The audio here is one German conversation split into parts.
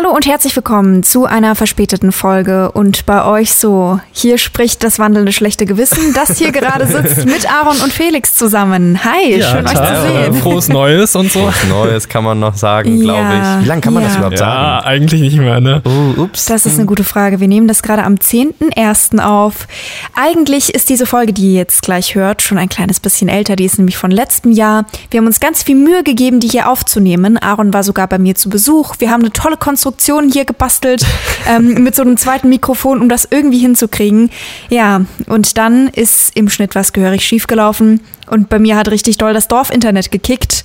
Hallo und herzlich willkommen zu einer verspäteten Folge und bei euch so. Hier spricht das wandelnde schlechte Gewissen, das hier gerade sitzt mit Aaron und Felix zusammen. Hi, Ja, schön euch zu sehen. Frohes Neues und so. Was Neues kann man noch sagen, glaube Ja. ich. Wie lange kann man Ja. das überhaupt Ja, sagen? eigentlich nicht mehr, ne? Oh, ups. Das ist eine gute Frage. Wir nehmen das gerade am 10.01. auf. Eigentlich ist diese Folge, die ihr jetzt gleich hört, schon ein kleines bisschen älter. Die ist nämlich von letztem Jahr. Wir haben uns ganz viel Mühe gegeben, die hier aufzunehmen. Aaron war sogar bei mir zu Besuch. Wir haben eine tolle Konstruktion hier gebastelt ähm, mit so einem zweiten Mikrofon, um das irgendwie hinzukriegen. Ja, und dann ist im Schnitt was gehörig schiefgelaufen. Und bei mir hat richtig doll das Dorfinternet gekickt.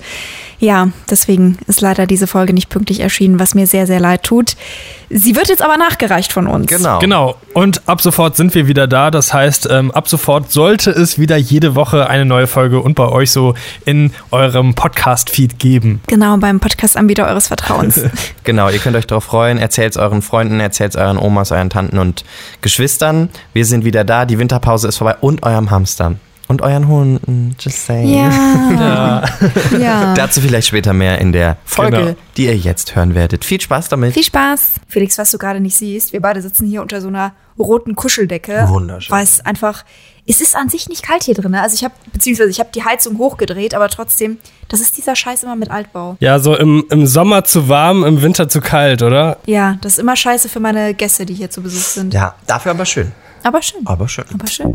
Ja, deswegen ist leider diese Folge nicht pünktlich erschienen, was mir sehr, sehr leid tut. Sie wird jetzt aber nachgereicht von uns. Genau. Genau. Und ab sofort sind wir wieder da. Das heißt, ähm, ab sofort sollte es wieder jede Woche eine neue Folge und bei euch so in eurem Podcast-Feed geben. Genau, beim Podcast-Anbieter eures Vertrauens. Genau, ihr könnt euch darauf freuen. Erzählt euren Freunden, erzählt euren Omas, euren Tanten und Geschwistern. Wir sind wieder da. Die Winterpause ist vorbei. Und eurem Hamster. Und euren Hunden. Just saying. ja. ja. Dazu vielleicht später mehr in der Folge, Genau. die ihr jetzt hören werdet. Viel Spaß damit. Viel Spaß. Felix, was du gerade nicht siehst, wir beide sitzen hier unter so einer roten Kuscheldecke. Wunderschön. Weil es einfach, es ist an sich nicht kalt hier drin. ne? Also ich habe, beziehungsweise ich habe die Heizung hochgedreht, aber trotzdem, das ist dieser Scheiß immer mit Altbau. Ja, so im, im Sommer zu warm, im Winter zu kalt, oder? Ja, das ist immer scheiße für meine Gäste, die hier zu Besuch sind. Ja, dafür aber schön. Aber schön. Aber schön. Aber schön.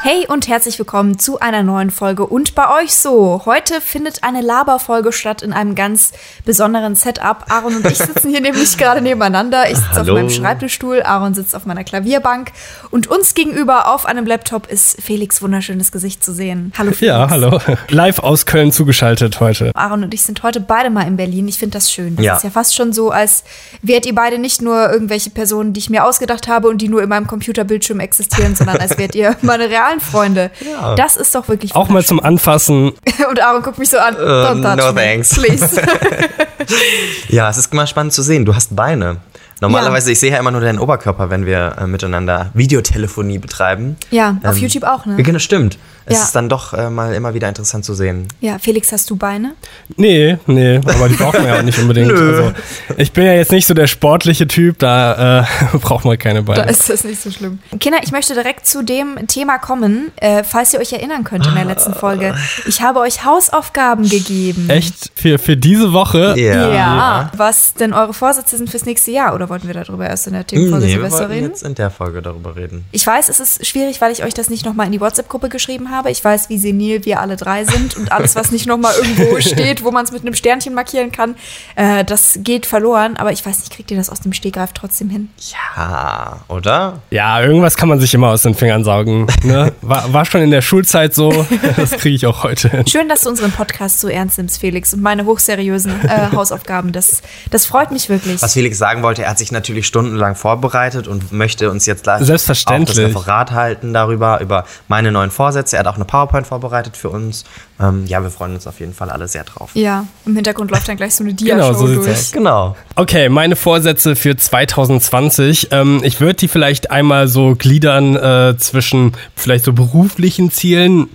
Hey und herzlich willkommen zu einer neuen Folge und bei euch so. Heute findet eine Laberfolge statt in einem ganz besonderen Setup. Aaron und ich sitzen hier nämlich gerade nebeneinander. Ich sitze auf meinem Schreibtischstuhl, Aaron sitzt auf meiner Klavierbank und uns gegenüber auf einem Laptop ist Felix wunderschönes Gesicht zu sehen. Hallo Felix. Ja, hallo. Live aus Köln zugeschaltet heute. Aaron und ich sind heute beide mal in Berlin. Ich finde das schön. Das Ja. ist ja fast schon so, als wärt ihr beide nicht nur irgendwelche Personen, die ich mir ausgedacht habe und die nur in meinem Computerbildschirm existieren, sondern als wärt ihr meine realen Freunde. Ja. Das ist doch wirklich Auch mal zum Anfassen. Und Aaron guckt mich so an. Don't touch no me, thanks. Please. Ja, es ist mal spannend zu sehen. Du hast Beine. Normalerweise, ich sehe ja immer nur deinen Oberkörper, wenn wir äh, miteinander Videotelefonie betreiben. ja, auf Ähm, YouTube auch, ne? Genau, stimmt. Es Ja. ist dann doch äh, mal immer wieder interessant zu sehen. Ja, Felix, hast du Beine? Nee, nee, aber die braucht man ja auch nicht unbedingt. Nö. Also, ich bin ja jetzt nicht so der sportliche Typ, da äh, braucht man keine Da Beine. ist das nicht so schlimm. Kinder, ich möchte direkt zu dem Thema kommen, äh, falls ihr euch erinnern könnt in der letzten Folge. Ich habe euch Hausaufgaben gegeben. Echt? Für, für diese Woche? Ja. Was denn eure Vorsätze sind fürs nächste Jahr? Oder wollten wir darüber erst in der Themenfolge Nee, wir Silvester wollten reden? jetzt in der Folge darüber reden. Ich weiß, es ist schwierig, weil ich euch das nicht nochmal in die WhatsApp-Gruppe geschrieben habe. Ich weiß, wie senil wir alle drei sind und alles, was nicht nochmal irgendwo steht, wo man es mit einem Sternchen markieren kann, äh, das geht verloren. Aber ich weiß nicht, kriegt ihr das aus dem Stegreif trotzdem hin? Ja, oder? Ja, irgendwas kann man sich immer aus den Fingern saugen. Ne? War, war schon in der Schulzeit so, das kriege ich auch heute hin. Schön, dass du unseren Podcast so ernst nimmst, Felix, und meine hochseriösen äh, Hausaufgaben. Das, das freut mich wirklich. Was Felix sagen wollte, er hat sich natürlich stundenlang vorbereitet und möchte uns jetzt gleich Selbstverständlich. auch das Referat halten darüber, über meine neuen Vorsätze. Er hat auch eine PowerPoint vorbereitet für uns. Ähm, ja, wir freuen uns auf jeden Fall alle sehr drauf. Ja, im Hintergrund läuft dann gleich so eine Genau, Dia-Show so sieht's durch. aus. Genau. Okay, meine Vorsätze für 2020. Ähm, ich würde die vielleicht einmal so gliedern äh, zwischen vielleicht so beruflichen Zielen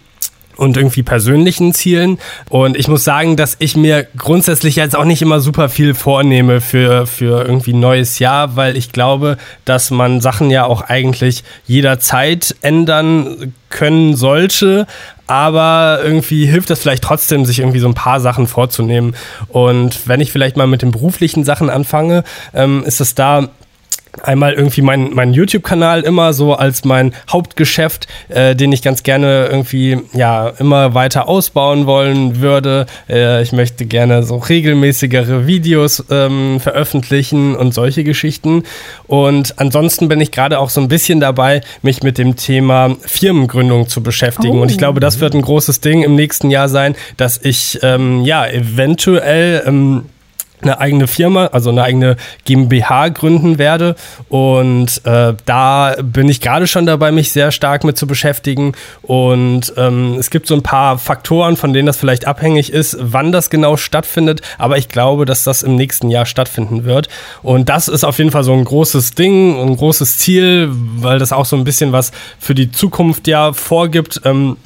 und irgendwie persönlichen Zielen. Und ich muss sagen, dass ich mir grundsätzlich jetzt auch nicht immer super viel vornehme für, für irgendwie neues Jahr, weil ich glaube, dass man Sachen ja auch eigentlich jederzeit ändern können sollte. Aber irgendwie hilft das vielleicht trotzdem, sich irgendwie so ein paar Sachen vorzunehmen. Und wenn ich vielleicht mal mit den beruflichen Sachen anfange, ähm, ist es da einmal irgendwie mein, mein YouTube-Kanal immer so als mein Hauptgeschäft, äh, den ich ganz gerne irgendwie ja immer weiter ausbauen wollen würde. Äh, ich möchte gerne so regelmäßigere Videos ähm, veröffentlichen und solche Geschichten. Und ansonsten bin ich gerade auch so ein bisschen dabei, mich mit dem Thema Firmengründung zu beschäftigen. Oh. Und ich glaube, das wird ein großes Ding im nächsten Jahr sein, dass ich ähm, ja eventuell ähm, eine eigene Firma, also eine eigene GmbH gründen werde. Und äh, da bin ich gerade schon dabei, mich sehr stark mit zu beschäftigen. Und ähm, es gibt so ein paar Faktoren, von denen das vielleicht abhängig ist, wann das genau stattfindet. Aber ich glaube, dass das im nächsten Jahr stattfinden wird. Und das ist auf jeden Fall so ein großes Ding, ein großes Ziel, weil das auch so ein bisschen was für die Zukunft ja vorgibt. Ähm,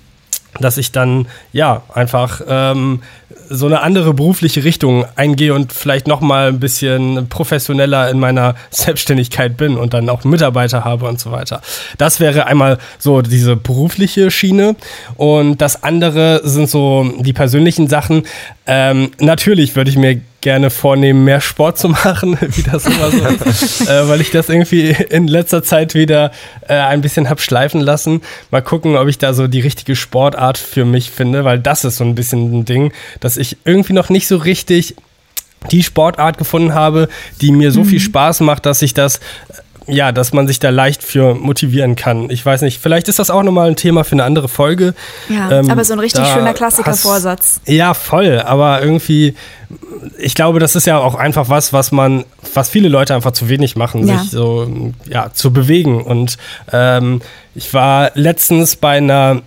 dass ich dann ja einfach ähm, so eine andere berufliche Richtung eingehe und vielleicht noch mal ein bisschen professioneller in meiner Selbstständigkeit bin und dann auch Mitarbeiter habe und so weiter. Das wäre einmal so diese berufliche Schiene und das andere sind so die persönlichen Sachen. Ähm, natürlich würde ich mir gerne vornehmen, mehr Sport zu machen, wie das immer so ist, äh, weil ich das irgendwie in letzter Zeit wieder äh, ein bisschen hab schleifen lassen. Mal gucken, ob ich da so die richtige Sportart für mich finde, weil das ist so ein bisschen ein Ding, dass ich irgendwie noch nicht so richtig die Sportart gefunden habe, die mir so mhm. viel Spaß macht, dass ich das ja, dass man sich da leicht für motivieren kann. Ich weiß nicht, vielleicht ist das auch nochmal ein Thema für eine andere Folge. Ja, ähm, aber so ein richtig schöner Klassiker-Vorsatz. Ja, voll, aber irgendwie, ich glaube, das ist ja auch einfach was, was man, was viele Leute einfach zu wenig machen, ja. sich so, ja, zu bewegen. Und ähm, ich war letztens bei einer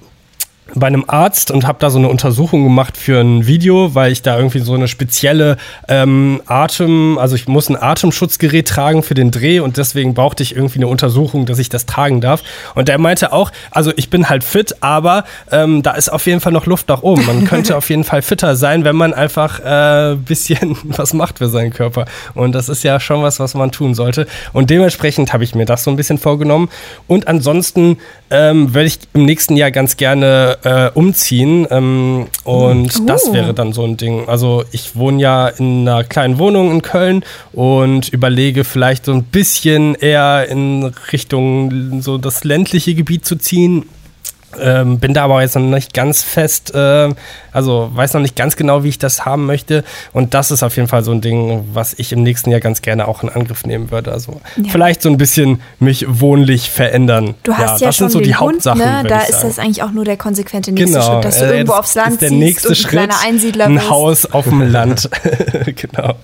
bei einem Arzt und habe da so eine Untersuchung gemacht für ein Video, weil ich da irgendwie so eine spezielle ähm, Atem, also ich muss ein Atemschutzgerät tragen für den Dreh und deswegen brauchte ich irgendwie eine Untersuchung, dass ich das tragen darf. Und der meinte auch, also ich bin halt fit, aber ähm, da ist auf jeden Fall noch Luft nach oben. Man könnte auf jeden Fall fitter sein, wenn man einfach äh, bisschen was macht für seinen Körper. Und das ist ja schon was, was man tun sollte. Und dementsprechend habe ich mir das so ein bisschen vorgenommen. Und ansonsten ähm, werde ich im nächsten Jahr ganz gerne äh, umziehen. Ähm, und uh. das wäre dann so ein Ding. Also ich wohne ja in einer kleinen Wohnung in Köln und überlege vielleicht so ein bisschen eher in Richtung so das ländliche Gebiet zu ziehen. Ähm, bin da aber jetzt noch nicht ganz fest, äh, also weiß noch nicht ganz genau, wie ich das haben möchte. Und das ist auf jeden Fall so ein Ding, was ich im nächsten Jahr ganz gerne auch in Angriff nehmen würde. Also ja. vielleicht so ein bisschen mich wohnlich verändern. Du hast ja, ja das schon sind so die Hund, Hauptsachen. Ne? Da ist das eigentlich auch nur der konsequente nächste genau. Schritt, dass du äh, irgendwo aufs Land ist der nächste ziehst Schritt, ein Einsiedler ein Haus auf dem Land. genau.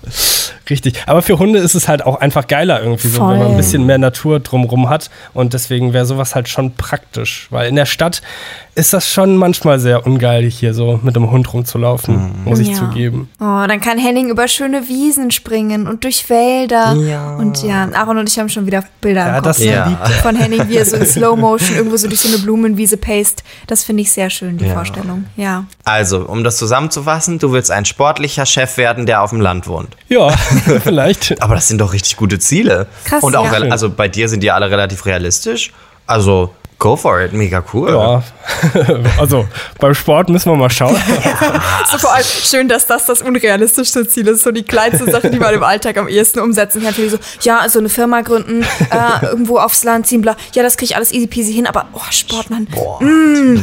Richtig. Aber für Hunde ist es halt auch einfach geiler irgendwie, so, wenn man ein bisschen mehr Natur drumrum hat. Und deswegen wäre sowas halt schon praktisch. Weil in der Stadt ist das schon manchmal sehr ungeil, hier so mit dem Hund rumzulaufen, mhm. muss ich ja. zugeben. Oh, dann kann Henning über schöne Wiesen springen und durch Wälder. Ja. Und ja, Aaron und ich haben schon wieder Bilder ja, im Kopf ja. von Henning, wie er so in Slow Motion irgendwo so durch so eine Blumenwiese paste. Das finde ich sehr schön, die ja. Vorstellung. Ja. Also, um das zusammenzufassen, du willst ein sportlicher Chef werden, der auf dem Land wohnt. Ja, vielleicht. Aber das sind doch richtig gute Ziele. Krass. Und auch, also bei dir sind die alle relativ realistisch. Also Go for it, mega cool. Ja, also beim Sport müssen wir mal schauen. so vor allem schön, dass das das unrealistischste Ziel ist. So die kleinste Sache, die man im Alltag am ehesten umsetzen kann. So, ja, so eine Firma gründen, äh, irgendwo aufs Land ziehen, bla. Ja, das kriege ich alles easy peasy hin, aber oh, Sport, Mann. Boah. Mm.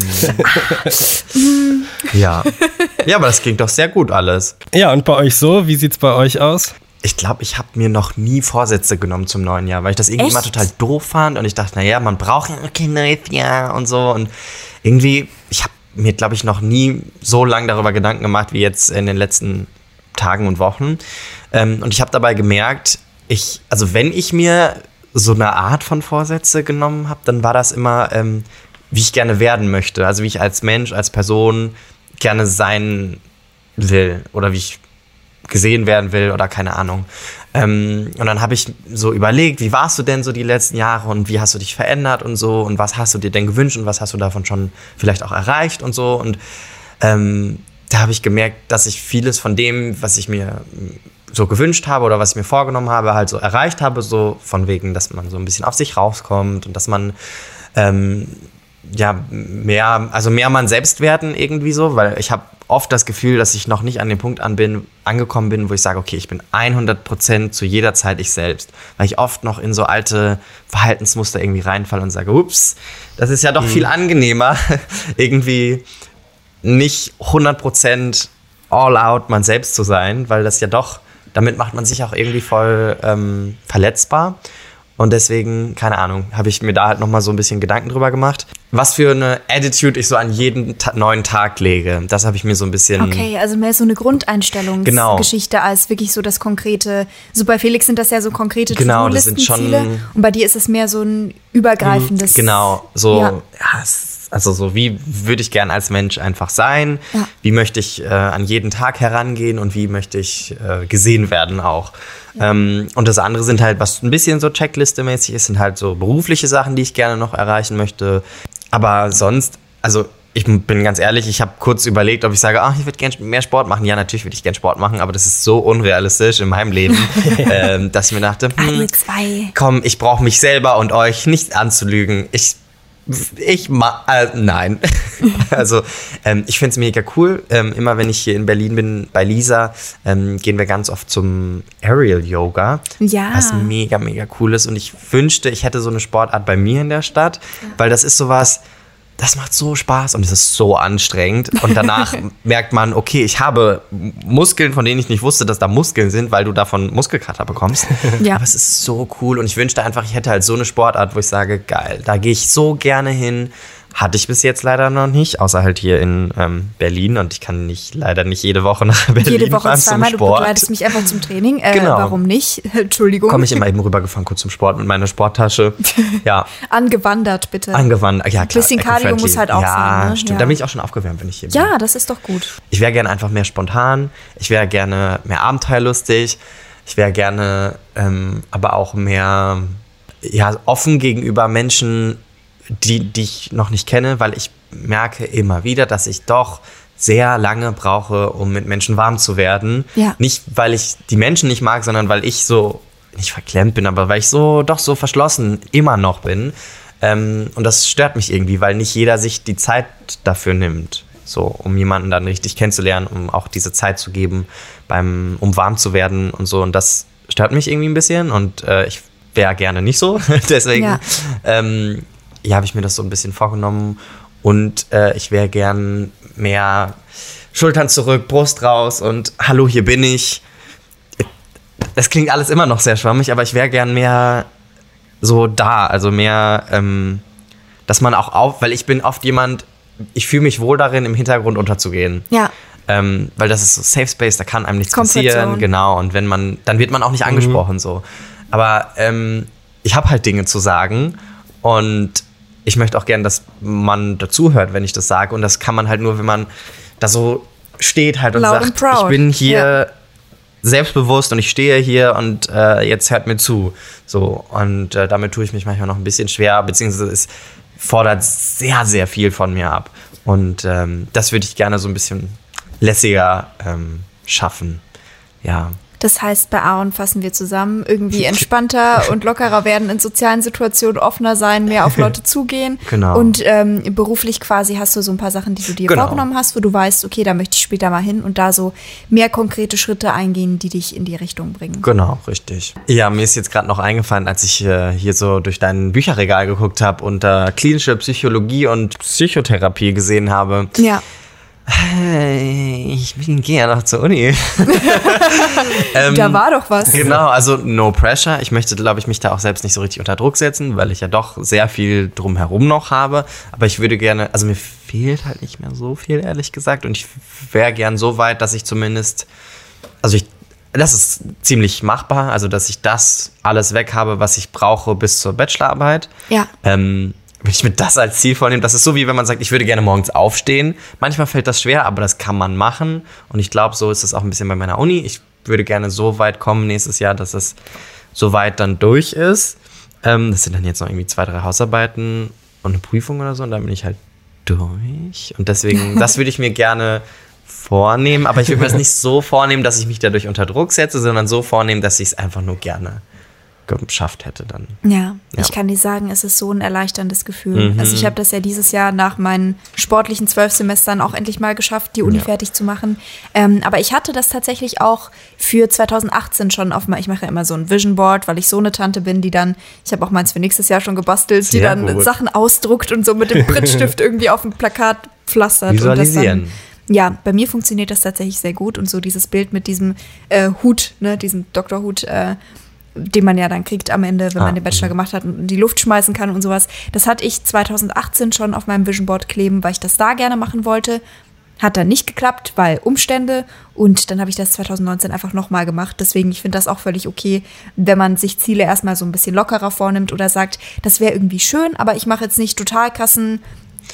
ja. Ja, aber das klingt doch sehr gut alles. Ja, und bei euch so? Wie sieht's bei euch aus? Ich glaube, ich habe mir noch nie Vorsätze genommen zum neuen Jahr, weil ich das irgendwie Echt? immer total doof fand und ich dachte, naja, man braucht ja kein neues Jahr und so und irgendwie, ich habe mir, glaube ich, noch nie so lange darüber Gedanken gemacht wie jetzt in den letzten Tagen und Wochen. Ähm, und ich habe dabei gemerkt, ich, also wenn ich mir so eine Art von Vorsätze genommen habe, dann war das immer, ähm, wie ich gerne werden möchte. Also wie ich als Mensch, als Person gerne sein will oder wie ich gesehen werden will oder keine Ahnung. Ähm, und dann habe ich so überlegt, wie warst du denn so die letzten Jahre und wie hast du dich verändert und so und was hast du dir denn gewünscht und was hast du davon schon vielleicht auch erreicht und so. Und ähm, da habe ich gemerkt, dass ich vieles von dem, was ich mir so gewünscht habe oder was ich mir vorgenommen habe, halt so erreicht habe, so von wegen, dass man so ein bisschen auf sich rauskommt und dass man ähm, ja mehr, also mehr man selbst werden irgendwie so, weil ich habe oft das Gefühl, dass ich noch nicht an dem Punkt an bin, angekommen bin, wo ich sage, okay, ich bin 100% zu jeder Zeit ich selbst. Weil ich oft noch in so alte Verhaltensmuster irgendwie reinfalle und sage, ups, das ist ja doch mhm. viel angenehmer, irgendwie nicht 100% all out man selbst zu sein, weil das ja doch, damit macht man sich auch irgendwie voll ähm, verletzbar. Und deswegen, keine Ahnung, habe ich mir da halt nochmal so ein bisschen Gedanken drüber gemacht. Was für eine Attitude ich so an jeden ta neuen Tag lege. Das habe ich mir so ein bisschen. Okay, also mehr so eine Grundeinstellungsgeschichte Genau. als wirklich so das konkrete. So bei Felix sind das ja so konkrete Genau, das sind schon-. Und bei dir ist es mehr so ein übergreifendes. Genau, so, Ja. ja. es- also so, wie würde ich gern als Mensch einfach sein? Ja. Wie möchte ich äh, an jeden Tag herangehen und wie möchte ich äh, gesehen werden auch? Ähm, und das andere sind halt, was ein bisschen so Checkliste-mäßig ist, sind halt so berufliche Sachen, die ich gerne noch erreichen möchte. Aber sonst, also ich bin ganz ehrlich, ich habe kurz überlegt, ob ich sage, ach, ich würde gerne mehr Sport machen. Ja, natürlich würde ich gerne Sport machen, aber das ist so unrealistisch in meinem Leben, ähm, dass ich mir dachte, hm, komm, ich brauche mich selber und euch nicht anzulügen. Ich, ich ma, äh, nein. also, ähm, ich finde es mega cool. Ähm, immer wenn ich hier in Berlin bin, bei Lisa, ähm, gehen wir ganz oft zum Aerial Yoga. Ja. Was mega, mega cool ist. Und ich wünschte, ich hätte so eine Sportart bei mir in der Stadt, weil das ist sowas. Das macht so Spaß und es ist so anstrengend. Und danach merkt man, okay, ich habe Muskeln, von denen ich nicht wusste, dass da Muskeln sind, weil du davon Muskelkater bekommst. Ja. Aber es ist so cool und ich wünschte einfach, ich hätte halt so eine Sportart, wo ich sage, geil, da gehe ich so gerne hin. Hatte ich bis jetzt leider noch nicht, außer halt hier in ähm, Berlin und ich kann nicht leider nicht jede Woche nach Berlin Jede Woche fahren zum zweimal. Du Sport. begleitest mich einfach zum Training. Äh, Genau. Warum nicht? Entschuldigung. Komme ich immer eben rübergefahren, kurz zum Sport mit meiner Sporttasche. Ja, Angewandert, bitte. angewandert. Ja, klar. Bisschen Cardio muss halt auch ja, sein, ne? Stimmt, Ja. da bin ich auch schon aufgewärmt, wenn ich hier bin. ja, das ist doch gut. Ich wäre gerne einfach mehr spontan. Ich wäre gerne mehr abenteuerlustig. Ich wäre gerne ähm, aber auch mehr ja, offen gegenüber Menschen, die, die ich noch nicht kenne, weil ich merke immer wieder, dass ich doch sehr lange brauche, um mit Menschen warm zu werden. Ja. Nicht, weil ich die Menschen nicht mag, sondern weil ich so, nicht verklemmt bin, aber weil ich so doch so verschlossen immer noch bin. Ähm, und das stört mich irgendwie, weil nicht jeder sich die Zeit dafür nimmt, so um jemanden dann richtig kennenzulernen, um auch diese Zeit zu geben, beim, um warm zu werden und so. Und das stört mich irgendwie ein bisschen und äh, ich wäre gerne nicht so. Deswegen Ja. ähm, ja, habe ich mir das so ein bisschen vorgenommen und äh, ich wäre gern mehr Schultern zurück, Brust raus und hallo, hier bin ich. Das klingt alles immer noch sehr schwammig, aber ich wäre gern mehr so da, also mehr, ähm, dass man auch auf, weil ich bin oft jemand, ich fühle mich wohl darin, im Hintergrund unterzugehen. Ja. Ähm, weil das ist so Safe Space, da kann einem nichts passieren, genau. Und wenn man, dann wird man auch nicht angesprochen so. Aber ähm, ich habe halt Dinge zu sagen und ich möchte auch gern, dass man dazuhört, wenn ich das sage. Und das kann man halt nur, wenn man da so steht halt und Loud sagt, ich bin hier Ja. selbstbewusst und ich stehe hier und äh, jetzt hört mir zu. So, und äh, damit tue ich mich manchmal noch ein bisschen schwer, beziehungsweise es fordert sehr, sehr viel von mir ab. Und ähm, das würde ich gerne so ein bisschen lässiger ähm, schaffen. Ja. Das heißt, bei Aaron fassen wir zusammen, irgendwie entspannter und lockerer werden in sozialen Situationen, offener sein, mehr auf Leute zugehen. Genau. Und ähm, beruflich quasi hast du so ein paar Sachen, die du dir Genau. vorgenommen hast, wo du weißt, okay, da möchte ich später mal hin und da so mehr konkrete Schritte eingehen, die dich in die Richtung bringen. Genau, richtig. Ja, mir ist jetzt gerade noch eingefallen, als ich äh, hier so durch dein Bücherregal geguckt habe und da klinische Psychologie und Psychotherapie gesehen habe. Ja. Ich bin- gehe ja noch zur Uni. Ähm, da war doch was. Genau, also no pressure. Ich möchte, glaube ich, mich da auch selbst nicht so richtig unter Druck setzen, weil ich ja doch sehr viel drumherum noch habe. Aber ich würde gerne, also mir fehlt halt nicht mehr so viel, ehrlich gesagt. Und ich wäre gern so weit, dass ich zumindest, also ich, das ist ziemlich machbar, also dass ich das alles weg habe, was ich brauche bis zur Bachelorarbeit. Ja. Ähm, wenn ich mir das als Ziel vornehme, das ist so wie wenn man sagt, ich würde gerne morgens aufstehen. Manchmal fällt das schwer, aber das kann man machen. Und ich glaube, so ist es auch ein bisschen bei meiner Uni. Ich würde gerne so weit kommen nächstes Jahr, dass es so weit dann durch ist. Ähm, das sind dann jetzt noch irgendwie zwei, drei Hausarbeiten und eine Prüfung oder so. Und dann bin ich halt durch. Und deswegen, das würde ich mir gerne vornehmen. Aber ich würde mir das nicht so vornehmen, dass ich mich dadurch unter Druck setze, sondern so vornehmen, dass ich es einfach nur gerne geschafft hätte dann. Ja, Ja. ich kann dir sagen, es ist so ein erleichterndes Gefühl. Mhm. Also ich habe das ja dieses Jahr nach meinen sportlichen zwölf Semestern auch endlich mal geschafft, die Uni Ja. fertig zu machen. Ähm, aber ich hatte das tatsächlich auch für 2018 schon auf mal. Ich mache ja immer so ein Vision Board, weil ich so eine Tante bin, die dann, ich habe auch meins für nächstes Jahr schon gebastelt, die Sehr dann gut. Sachen ausdruckt und so mit dem Prittstift irgendwie auf dem Plakat pflastert. Und das Visualisieren. dann, ja, bei mir funktioniert das tatsächlich sehr gut und so dieses Bild mit diesem äh, Hut, ne, diesem Doktorhut, äh, den man ja dann kriegt am Ende, wenn Ah, man den Bachelor mhm. gemacht hat und in die Luft schmeißen kann und sowas. Das hatte ich 2018 schon auf meinem Vision Board kleben, weil ich das da gerne machen wollte. Hat dann nicht geklappt, weil Umstände. Und dann habe ich das 2019 einfach nochmal gemacht. Deswegen, ich finde das auch völlig okay, wenn man sich Ziele erstmal so ein bisschen lockerer vornimmt oder sagt, das wäre irgendwie schön, aber ich mache jetzt nicht total krassen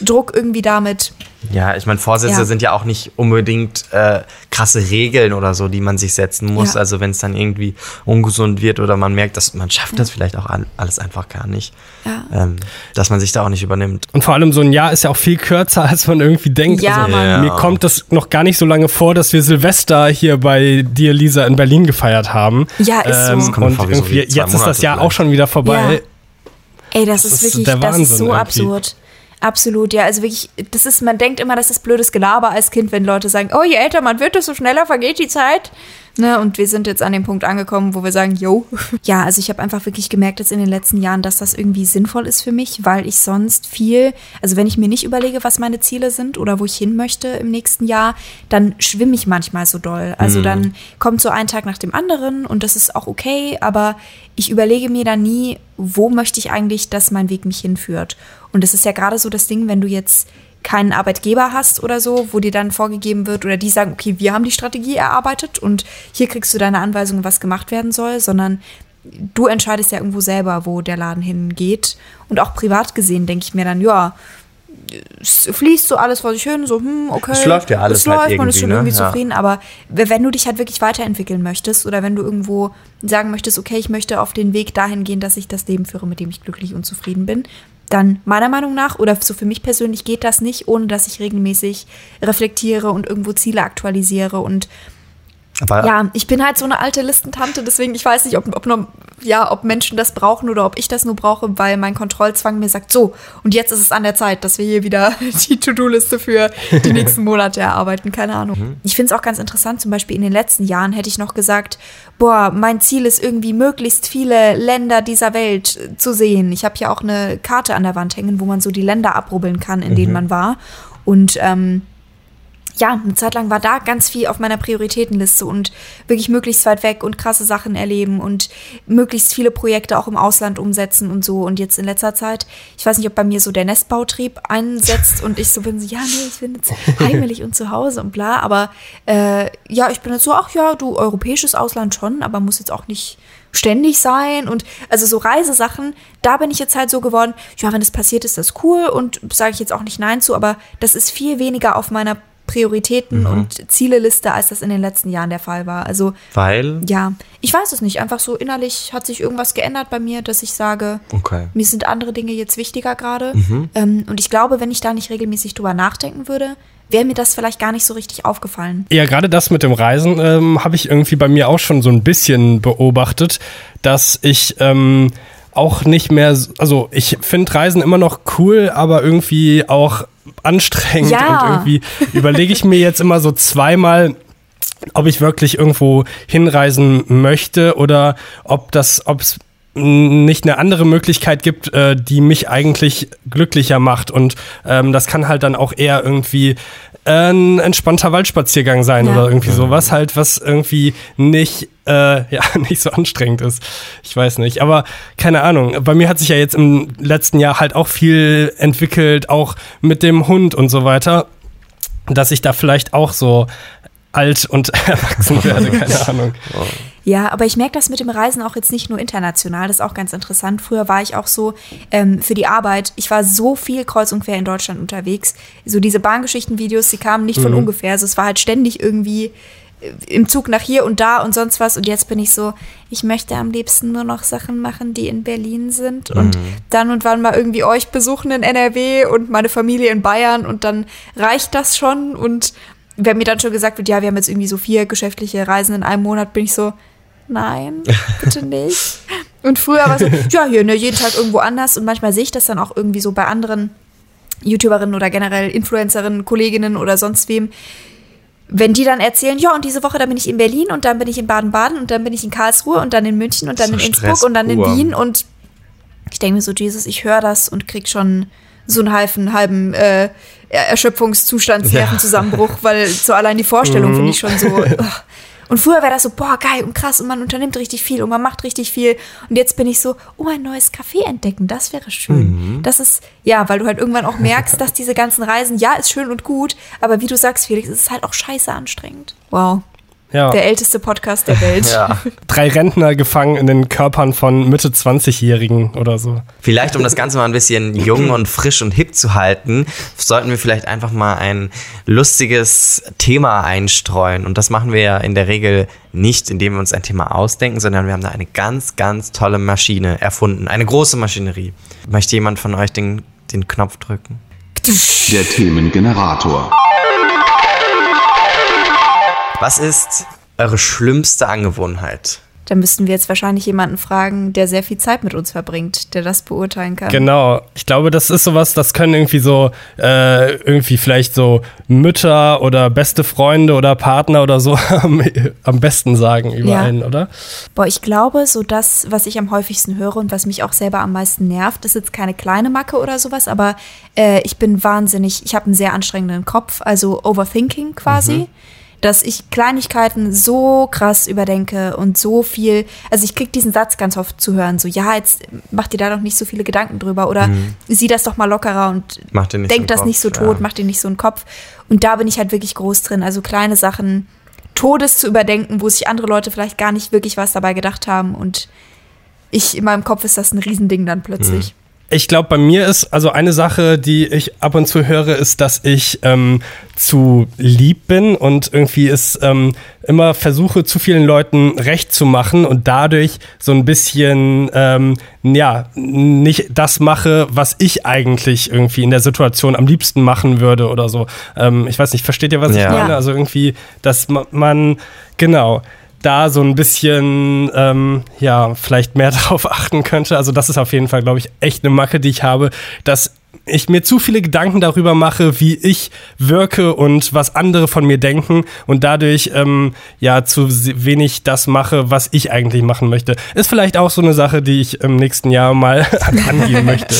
Druck irgendwie damit. Ja, ich meine, Vorsätze Ja. sind ja auch nicht unbedingt äh, krasse Regeln oder so, die man sich setzen muss. Ja. Also wenn es dann irgendwie ungesund wird oder man merkt, dass man schafft das vielleicht auch alles einfach gar nicht, Ja. ähm, dass man sich da auch nicht übernimmt. Und vor allem so ein Jahr ist ja auch viel kürzer, als man irgendwie denkt. Ja, also, Mann. Mir kommt das noch gar nicht so lange vor, dass wir Silvester hier bei dir, Lisa, in Berlin gefeiert haben. Ja, ist so. Das kommt mir und vor so jetzt ist das Monate Jahr auch vielleicht. schon wieder vorbei. Ey, das, Das ist ist wirklich, der das ist so irgendwie. absurd. Absolut, ja. Also wirklich, das ist, man denkt immer, das ist blödes Gelaber als Kind, wenn Leute sagen, oh, je älter man wird, desto schneller vergeht die Zeit. Ne, und wir sind jetzt an dem Punkt angekommen, wo wir sagen, yo. Ja, also ich habe einfach wirklich gemerkt jetzt in den letzten Jahren, dass das irgendwie sinnvoll ist für mich, weil ich sonst viel, also wenn ich mir nicht überlege, was meine Ziele sind oder wo ich hin möchte im nächsten Jahr, dann schwimme ich manchmal so doll. Also dann kommt so ein Tag nach dem anderen und das ist auch okay, aber ich überlege mir dann nie, wo möchte ich eigentlich, dass mein Weg mich hinführt. Und das ist ja gerade so das Ding, wenn du jetzt keinen Arbeitgeber hast oder so, wo dir dann vorgegeben wird oder die sagen, okay, wir haben die Strategie erarbeitet und hier kriegst du deine Anweisungen, was gemacht werden soll, sondern du entscheidest ja irgendwo selber, wo der Laden hingeht. Und auch privat gesehen denke ich mir dann, ja, es fließt so alles vor sich hin, so, hm, okay. Es läuft ja alles es läuft, halt man ist schon irgendwie, ne? irgendwie Ja. zufrieden, aber wenn du dich halt wirklich weiterentwickeln möchtest oder wenn du irgendwo sagen möchtest, okay, ich möchte auf den Weg dahin gehen, dass ich das Leben führe, mit dem ich glücklich und zufrieden bin, dann meiner Meinung nach oder so für mich persönlich geht das nicht, ohne dass ich regelmäßig reflektiere und irgendwo Ziele aktualisiere. Und Aber ja, ich bin halt so eine alte Listentante, deswegen ich weiß nicht, ob, ob, ja, ob Menschen das brauchen oder ob ich das nur brauche, weil mein Kontrollzwang mir sagt, so, und jetzt ist es an der Zeit, dass wir hier wieder die To-Do-Liste für die nächsten Monate erarbeiten, keine Ahnung. Ich finde es auch ganz interessant, zum Beispiel in den letzten Jahren hätte ich noch gesagt, boah, mein Ziel ist irgendwie möglichst viele Länder dieser Welt zu sehen. Ich habe ja auch eine Karte an der Wand hängen, wo man so die Länder abrubbeln kann, in denen man war. Und ähm, ja, eine Zeit lang war da ganz viel auf meiner Prioritätenliste und wirklich möglichst weit weg und krasse Sachen erleben und möglichst viele Projekte auch im Ausland umsetzen und so. Und jetzt in letzter Zeit, ich weiß nicht, ob bei mir so der Nestbautrieb einsetzt und ich so bin, so, ja, nee, ich bin jetzt heimelig und zu Hause und bla. Aber äh, ja, ich bin jetzt so, ach ja, du, europäisches Ausland schon, aber muss jetzt auch nicht ständig sein und also so Reisesachen, da bin ich jetzt halt so geworden, ja, wenn das passiert, ist das cool und sage ich jetzt auch nicht nein zu, aber das ist viel weniger auf meiner Prioritäten und Zieleliste, als das in den letzten Jahren der Fall war. Also weil. ja, ich weiß es nicht, einfach so innerlich hat sich irgendwas geändert bei mir, dass ich sage, Okay. mir sind andere Dinge jetzt wichtiger gerade. Ähm, und ich glaube, wenn ich da nicht regelmäßig drüber nachdenken würde, wäre mir das vielleicht gar nicht so richtig aufgefallen. Ja, gerade das mit dem Reisen ähm, habe ich irgendwie bei mir auch schon so ein bisschen beobachtet, dass ich ähm, auch nicht mehr, also ich finde Reisen immer noch cool, aber irgendwie auch anstrengend Ja. und irgendwie überlege ich mir jetzt immer so zweimal, ob ich wirklich irgendwo hinreisen möchte oder ob das, ob es nicht eine andere Möglichkeit gibt, äh, die mich eigentlich glücklicher macht. Und ähm, das kann halt dann auch eher irgendwie ein entspannter Waldspaziergang sein Ja. oder irgendwie sowas halt, was irgendwie nicht, äh, ja, nicht so anstrengend ist. Ich weiß nicht. Aber keine Ahnung. Bei mir hat sich ja jetzt im letzten Jahr halt auch viel entwickelt, auch mit dem Hund und so weiter, dass ich da vielleicht auch so alt und erwachsen werde, keine Ahnung. Ja, aber ich merke das mit dem Reisen auch jetzt nicht nur international, das ist auch ganz interessant. Früher war ich auch so ähm, für die Arbeit, ich war so viel kreuz und quer in Deutschland unterwegs. So diese Bahngeschichten-Videos, die kamen nicht von ungefähr. Also es war halt ständig irgendwie äh, im Zug nach hier und da und sonst was. Und jetzt bin ich so, ich möchte am liebsten nur noch Sachen machen, die in Berlin sind. Und dann und wann mal irgendwie euch besuchen in NRW und meine Familie in Bayern und dann reicht das schon. Und wenn mir dann schon gesagt wird, ja, wir haben jetzt irgendwie so vier geschäftliche Reisen in einem Monat, bin ich so, nein, bitte nicht. Und früher war so, ja, hier, ne, jeden Tag irgendwo anders. Und manchmal sehe ich das dann auch irgendwie so bei anderen YouTuberinnen oder generell Influencerinnen, Kolleginnen oder sonst wem. Wenn die dann erzählen, ja, und diese Woche, dann bin ich in Berlin und dann bin ich in Baden-Baden und dann bin ich in Karlsruhe und dann in München und dann So in Innsbruck und dann in. Wien und ich denke mir so, Jesus, ich höre das und krieg schon so einen halben, halben äh, Er- Erschöpfungszustand, Ja. Weil so allein die Vorstellung finde ich schon so. ugh. Und früher wäre das so, boah, geil und krass und man unternimmt richtig viel und man macht richtig viel. Und jetzt bin ich so, oh, ein neues Café entdecken, das wäre schön. Mhm. Das ist, ja, weil du halt irgendwann auch merkst, dass diese ganzen Reisen, ja, ist schön und gut, aber wie du sagst, Felix, ist es halt auch scheiße anstrengend. Wow. Ja. Der älteste Podcast der Welt. Ja. Drei Rentner gefangen in den Körpern von Mitte 20-Jährigen oder so. Vielleicht, um das Ganze mal ein bisschen jung und frisch und hip zu halten, sollten wir vielleicht einfach mal ein lustiges Thema einstreuen. Und das machen wir ja in der Regel nicht, indem wir uns ein Thema ausdenken, sondern wir haben da eine ganz, ganz tolle Maschine erfunden. Eine große Maschinerie. Möchte jemand von euch den, den Knopf drücken? Der Themengenerator. Was ist eure schlimmste Angewohnheit? Da müssten wir jetzt wahrscheinlich jemanden fragen, der sehr viel Zeit mit uns verbringt, der das beurteilen kann. Genau. Ich glaube, das ist sowas, das können irgendwie so, äh, irgendwie vielleicht so Mütter oder beste Freunde oder Partner oder so am, am besten sagen über ja. einen, oder? Boah, ich glaube, so das, was ich am häufigsten höre und was mich auch selber am meisten nervt, ist jetzt keine kleine Macke oder sowas, aber äh, ich bin wahnsinnig, ich habe einen sehr anstrengenden Kopf, also Overthinking quasi. Mhm dass ich Kleinigkeiten so krass überdenke und so viel, also ich krieg diesen Satz ganz oft zu hören, so ja, jetzt mach dir da doch nicht so viele Gedanken drüber oder mhm. sieh das doch mal lockerer und denk das Kopf, nicht so tot, ja. mach dir nicht so einen Kopf. Und da bin ich halt wirklich groß drin, also kleine Sachen Todes zu überdenken, wo sich andere Leute vielleicht gar nicht wirklich was dabei gedacht haben und ich in meinem Kopf ist das ein Riesending dann plötzlich. Mhm. Ich glaube, bei mir ist, also eine Sache, die ich ab und zu höre, ist, dass ich ähm, zu lieb bin und irgendwie ist ähm, immer versuche, zu vielen Leuten recht zu machen und dadurch so ein bisschen, ähm, ja, nicht das mache, was ich eigentlich irgendwie in der Situation am liebsten machen würde oder so. Ähm, ich weiß nicht, versteht ihr, was ja. ich meine? Also irgendwie, dass man, genau, da so ein bisschen, ähm, ja, vielleicht mehr darauf achten könnte. Also das ist auf jeden Fall, glaube ich, echt eine Macke, die ich habe, dass ich mir zu viele Gedanken darüber mache, wie ich wirke und was andere von mir denken und dadurch ähm, ja zu wenig das mache, was ich eigentlich machen möchte. Ist vielleicht auch so eine Sache, die ich im nächsten Jahr mal angehen möchte.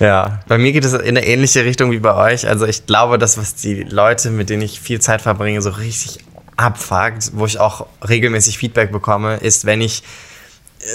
Ja, bei mir geht es in eine ähnliche Richtung wie bei euch. Also ich glaube, das, was die Leute, mit denen ich viel Zeit verbringe, so richtig abfuckt, wo ich auch regelmäßig Feedback bekomme, ist, wenn ich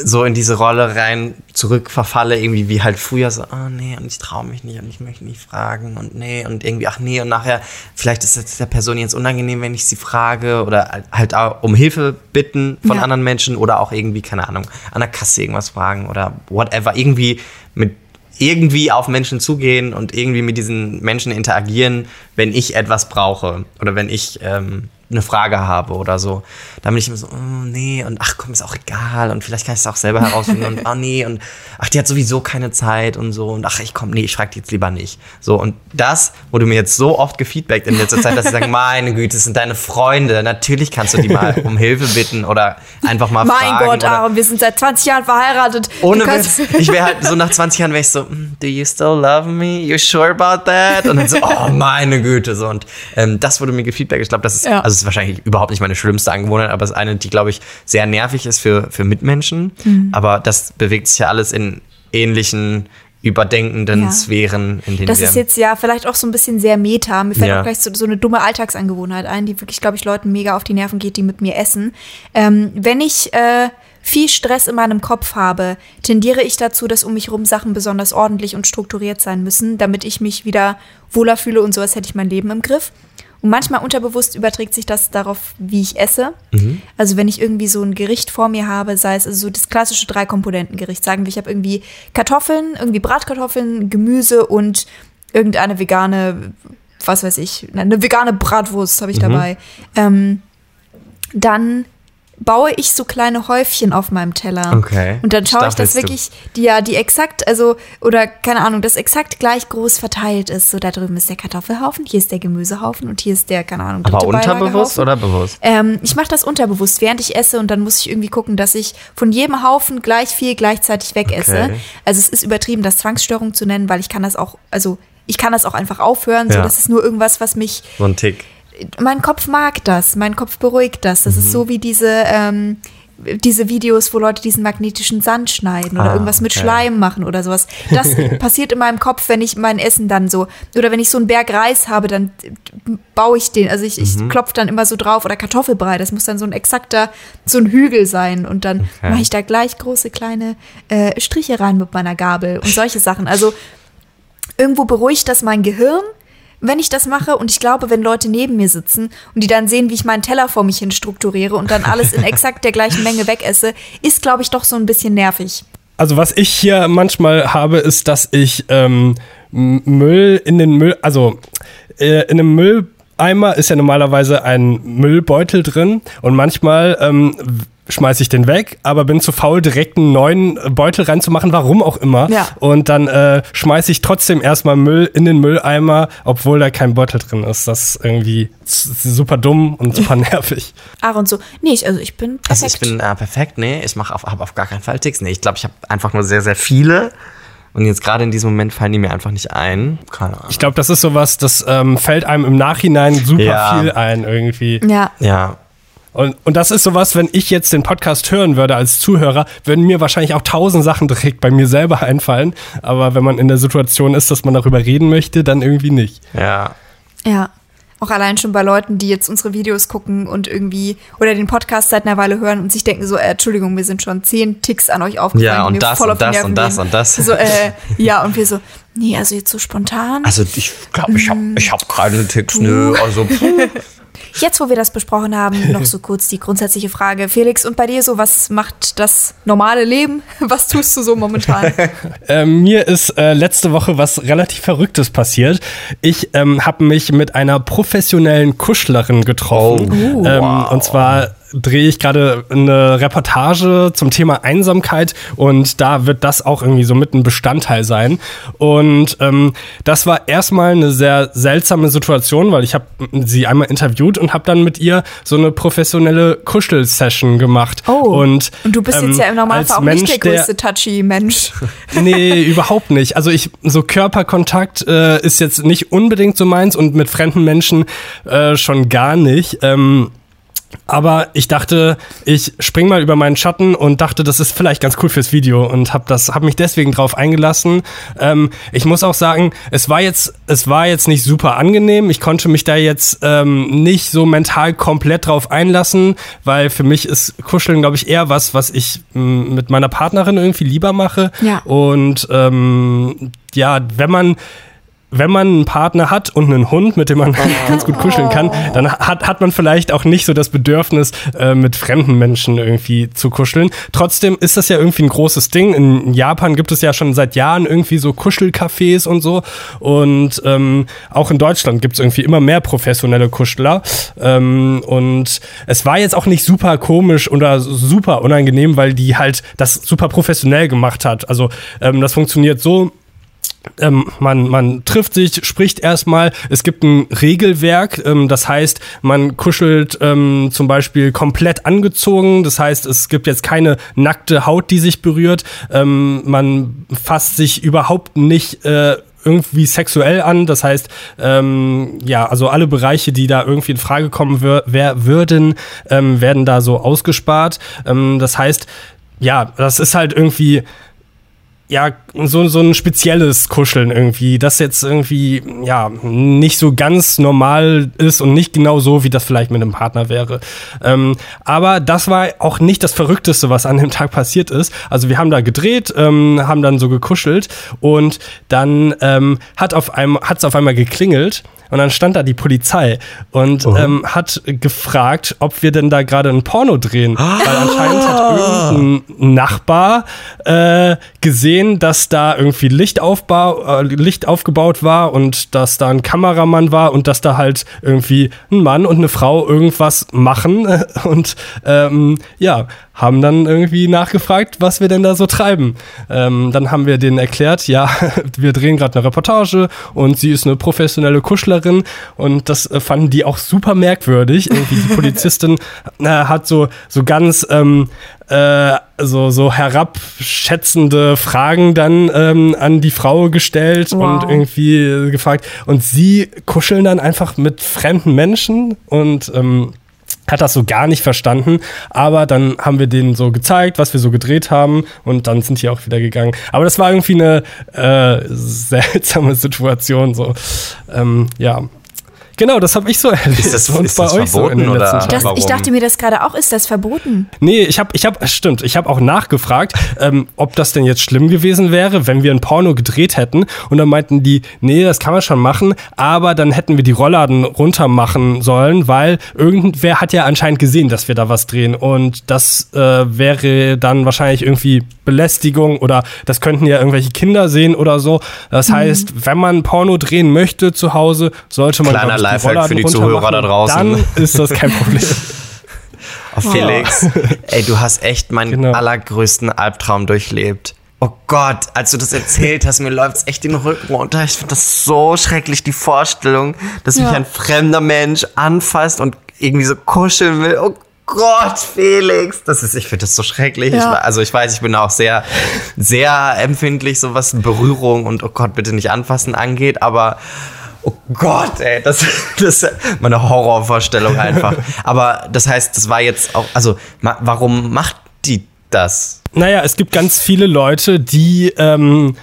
so in diese Rolle rein zurück verfalle, irgendwie wie halt früher so, oh nee, und ich traue mich nicht und ich möchte nicht fragen und nee und irgendwie, ach nee, und nachher, vielleicht ist es der Person jetzt unangenehm, wenn ich sie frage oder halt auch um Hilfe bitten von ja. anderen Menschen oder auch irgendwie, keine Ahnung, an der Kasse irgendwas fragen oder whatever, irgendwie mit irgendwie auf Menschen zugehen und irgendwie mit diesen Menschen interagieren, wenn ich etwas brauche oder wenn ich ähm, eine Frage habe oder so. Da bin ich immer so, oh, nee, und ach komm, ist auch egal und vielleicht kann ich es auch selber herausfinden und oh nee, und ach, die hat sowieso keine Zeit und so und ach, ich komm, nee, ich frage die jetzt lieber nicht. So, und das wurde mir jetzt so oft gefeedbackt in letzter Zeit, dass sie sagen, meine Güte, das sind deine Freunde, natürlich kannst du die mal um Hilfe bitten oder einfach mal mein fragen. Mein Gott, Aaron, wir sind seit 20 Jahren verheiratet. Ohne Witz, ich wäre halt so nach 20 Jahren wäre ich so, mm, do you still love me? You sure about that? Und dann so, oh meine Güte, so und ähm, das wurde mir gefeedbackt. Ich glaube, das ist, ja. also ist wahrscheinlich überhaupt nicht meine schlimmste Angewohnheit, aber es ist eine, die, glaube ich, sehr nervig ist für, für Mitmenschen. Mhm. Aber das bewegt sich ja alles in ähnlichen überdenkenden ja. Sphären, in denen Das ist jetzt ja vielleicht auch so ein bisschen sehr meta. Mir fällt ja. auch gleich so, so, eine dumme Alltagsangewohnheit ein, die wirklich, glaube ich, Leuten mega auf die Nerven geht, die mit mir essen. Ähm, wenn ich äh, viel Stress in meinem Kopf habe, tendiere ich dazu, dass um mich herum Sachen besonders ordentlich und strukturiert sein müssen, damit ich mich wieder wohler fühle und so, als hätte ich mein Leben im Griff. Und manchmal unterbewusst überträgt sich das darauf, wie ich esse. Mhm. Also wenn ich irgendwie so ein Gericht vor mir habe, sei es also so das klassische Drei-Komponenten-Gericht, sagen wir, ich habe irgendwie Kartoffeln, irgendwie Bratkartoffeln, Gemüse und irgendeine vegane, was weiß ich, eine vegane Bratwurst habe ich mhm. dabei. Ähm, dann baue ich so kleine Häufchen auf meinem Teller. Okay. Und dann schaue ich, dass wirklich die ja die exakt, also oder keine Ahnung, das exakt gleich groß verteilt ist. So da drüben ist der Kartoffelhaufen, hier ist der Gemüsehaufen und hier ist der keine Ahnung. Aber unterbewusst oder bewusst? Ähm, ich mache das unterbewusst, während ich esse und dann muss ich irgendwie gucken, dass ich von jedem Haufen gleich viel gleichzeitig wegesse. Okay. Also es ist übertrieben, das Zwangsstörung zu nennen, weil ich kann das auch, also ich kann das auch einfach aufhören. Ja. So, das ist nur irgendwas, was mich. So ein Tick mein Kopf mag das, mein Kopf beruhigt das. Das mhm. ist so wie diese, ähm, diese Videos, wo Leute diesen magnetischen Sand schneiden oder Ah, irgendwas mit okay. Schleim machen oder sowas. Das passiert in meinem Kopf, wenn ich mein Essen dann so, oder wenn ich so einen Berg Reis habe, dann baue ich den, also ich, ich Mhm. klopfe dann immer so drauf oder Kartoffelbrei, das muss dann so ein exakter, so ein Hügel sein und dann Okay. mache ich da gleich große kleine äh, Striche rein mit meiner Gabel und solche Sachen. Also irgendwo beruhigt das mein Gehirn, wenn ich das mache. Und ich glaube, wenn Leute neben mir sitzen und die dann sehen, wie ich meinen Teller vor mich hin strukturiere und dann alles in exakt der gleichen Menge wegesse, ist, glaube ich, doch so ein bisschen nervig. Also was ich hier manchmal habe, ist, dass ich ähm, Müll in den Müll, also äh, in einem Mülleimer ist ja normalerweise ein Müllbeutel drin und manchmal ähm, schmeiße ich den weg, aber bin zu faul, direkt einen neuen Beutel reinzumachen, warum auch immer. Ja. Und dann äh, schmeiße ich trotzdem erstmal Müll in den Mülleimer, obwohl da kein Beutel drin ist. Das ist irgendwie super dumm und super nervig. Aaron so, nee, ich, also ich bin perfekt. Also ich bin äh, perfekt, nee, ich mache auf, hab auf gar keinen Fall Ticks. Nee, ich glaube, ich habe einfach nur sehr, sehr viele. Und jetzt gerade in diesem Moment fallen die mir einfach nicht ein. Keine Ahnung. Ich glaube, das ist sowas, das ähm, fällt einem im Nachhinein super Ja. viel ein irgendwie. ja, Ja, Und, und das ist sowas, wenn ich jetzt den Podcast hören würde als Zuhörer, würden mir wahrscheinlich auch tausend Sachen direkt bei mir selber einfallen. Aber wenn man in der Situation ist, dass man darüber reden möchte, dann irgendwie nicht. ja. ja. Auch allein schon bei Leuten, die jetzt unsere Videos gucken und irgendwie oder den Podcast seit einer Weile hören und sich denken so, äh, Entschuldigung, mir sind schon zehn Ticks an euch aufgefallen. Ja, und mir das voll und das und das und das. So, äh, ja, und wir so, nee, also jetzt so spontan. Also ich glaube, ich habe ich hab keine Ticks, nö. Also Jetzt, wo wir das besprochen haben, noch so kurz die grundsätzliche Frage. Felix, und bei dir so, was macht das normale Leben? Was tust du so momentan? Äh, mir ist äh, letzte Woche was relativ Verrücktes passiert. Ich ähm, habe mich mit einer professionellen Kuschlerin getroffen. Oh, ähm, wow. Und zwar drehe ich gerade eine Reportage zum Thema Einsamkeit und da wird das auch irgendwie so mit ein Bestandteil sein. Und ähm, das war erstmal eine sehr seltsame Situation, weil ich habe sie einmal interviewt und habe dann mit ihr so eine professionelle Kuschel-Session gemacht. Oh, und, und du bist ähm, jetzt ja im Normalfall als auch nicht Mensch, der größte touchy Mensch. Nee, überhaupt nicht. Also ich, so Körperkontakt äh, ist jetzt nicht unbedingt so meins und mit fremden Menschen äh, schon gar nicht. Ähm, aber ich dachte, ich spring mal über meinen Schatten und dachte, das ist vielleicht ganz cool fürs Video und habe das, habe mich deswegen drauf eingelassen. Ähm, ich muss auch sagen, es war jetzt, es war jetzt nicht super angenehm. Ich konnte mich da jetzt ähm, nicht so mental komplett drauf einlassen, weil für mich ist Kuscheln, glaube ich, eher was, was ich m, mit meiner Partnerin irgendwie lieber mache. Ja. Und ähm, ja, wenn man wenn man einen Partner hat und einen Hund, mit dem man ganz gut kuscheln kann, dann hat, hat man vielleicht auch nicht so das Bedürfnis, äh, mit fremden Menschen irgendwie zu kuscheln. Trotzdem ist das ja irgendwie ein großes Ding. In Japan gibt es ja schon seit Jahren irgendwie so Kuschelcafés und so. Und ähm, auch in Deutschland gibt es irgendwie immer mehr professionelle Kuschler. Ähm, und es war jetzt auch nicht super komisch oder super unangenehm, weil die halt das super professionell gemacht hat. Also ähm, das funktioniert so, ähm, man, man trifft sich, spricht erstmal. Es gibt ein Regelwerk, ähm, das heißt, man kuschelt ähm, zum Beispiel komplett angezogen. Das heißt, es gibt jetzt keine nackte Haut, die sich berührt. Ähm, man fasst sich überhaupt nicht äh, irgendwie sexuell an. Das heißt, ähm, ja, also alle Bereiche, die da irgendwie in Frage kommen wür wer würden, ähm, werden da so ausgespart. Ähm, das heißt, ja, das ist halt irgendwie ja, so, so ein spezielles Kuscheln irgendwie, das jetzt irgendwie, ja, nicht so ganz normal ist und nicht genau so, wie das vielleicht mit einem Partner wäre. Ähm, aber das war auch nicht das Verrückteste, was an dem Tag passiert ist. Also wir haben da gedreht, ähm, haben dann so gekuschelt und dann ähm, hat auf einmal, hat's auf einmal geklingelt und dann stand da die Polizei und ähm, hat gefragt, ob wir denn da gerade ein Porno drehen. Weil anscheinend hat irgendein Nachbar äh, gesehen, dass da irgendwie Lichtaufbau, äh, Licht aufgebaut war und dass da ein Kameramann war und dass da halt irgendwie ein Mann und eine Frau irgendwas machen. Und ähm, ja, haben dann irgendwie nachgefragt, was wir denn da so treiben. Ähm, dann haben wir denen erklärt, ja, wir drehen gerade eine Reportage und sie ist eine professionelle Kuschlerin und das äh, fanden die auch super merkwürdig. Irgendwie die Polizistin äh, hat so, so ganz ähm, äh, so, so herabschätzende Fragen dann ähm, an die Frau gestellt Wow. und irgendwie gefragt. Und sie kuscheln dann einfach mit fremden Menschen und ähm, hat das so gar nicht verstanden, aber dann haben wir denen so gezeigt, was wir so gedreht haben und dann sind die auch wieder gegangen. Aber das war irgendwie eine äh, seltsame Situation, so ähm, ja. Genau, das habe ich so erlebt. Ist das, und ist das verboten so oder? Das, ich dachte mir das gerade auch, ist das verboten? Nee, ich habe, ich hab, stimmt, ich habe auch nachgefragt, ähm, ob das denn jetzt schlimm gewesen wäre, wenn wir ein Porno gedreht hätten. Und dann meinten die, nee, das kann man schon machen, aber dann hätten wir die Rollladen runter machen sollen, weil irgendwer hat ja anscheinend gesehen, dass wir da was drehen. Und das äh, wäre dann wahrscheinlich irgendwie Belästigung oder das könnten ja irgendwelche Kinder sehen oder so. Das heißt, wenn man Porno drehen möchte zu Hause, sollte man Kleiner Lifehack für die Zuhörer machen. da draußen. Dann ist das kein Problem. Oh, Felix, ey, du hast echt meinen Genau. allergrößten Albtraum durchlebt. Oh Gott, als du das erzählt hast, mir läuft's echt den Rücken runter. Ich finde das so schrecklich, die Vorstellung, dass mich Ja. ein fremder Mensch anfasst und irgendwie so kuscheln will. Oh Gott, Felix. Das ist, ich finde das so schrecklich. Ja. Ich, also ich weiß, ich bin auch sehr, sehr empfindlich, so was Berührung und oh Gott, bitte nicht anfassen angeht, aber Oh Gott, ey, das, das ist meine Horrorvorstellung einfach. Aber das heißt, das war jetzt auch, also warum macht die das? Naja, es gibt ganz viele Leute, die ähm,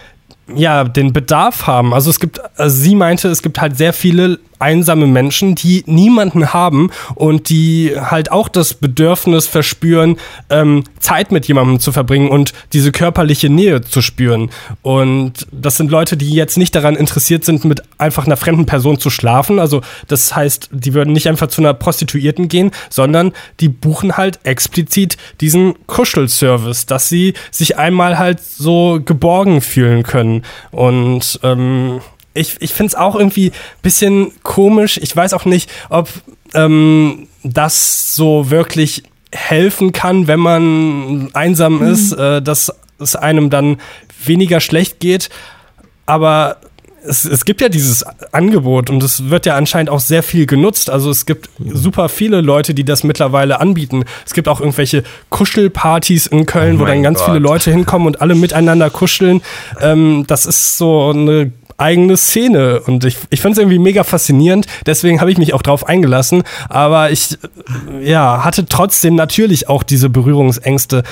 ja den Bedarf haben. Also es gibt, also sie meinte, es gibt halt sehr viele einsame Menschen, die niemanden haben und die halt auch das Bedürfnis verspüren, ähm, Zeit mit jemandem zu verbringen und diese körperliche Nähe zu spüren. Und das sind Leute, die jetzt nicht daran interessiert sind, mit einfach einer fremden Person zu schlafen. Also das heißt, die würden nicht einfach zu einer Prostituierten gehen, sondern die buchen halt explizit diesen Kuschelservice, dass sie sich einmal halt so geborgen fühlen können. Und ähm, ich, ich finde es auch irgendwie ein bisschen komisch. Ich weiß auch nicht, ob ähm, das so wirklich helfen kann, wenn man einsam ist, äh, dass es einem dann weniger schlecht geht. Aber es, es gibt ja dieses Angebot und es wird ja anscheinend auch sehr viel genutzt. Also es gibt super viele Leute, die das mittlerweile anbieten. Es gibt auch irgendwelche Kuschelpartys in Köln, Oh wo dann ganz Gott. viele Leute hinkommen und alle miteinander kuscheln. Ähm, das ist so eine eigene Szene. Und ich, ich finde es irgendwie mega faszinierend, deswegen habe ich mich auch drauf eingelassen, aber ich äh, ja, hatte trotzdem natürlich auch diese Berührungsängste,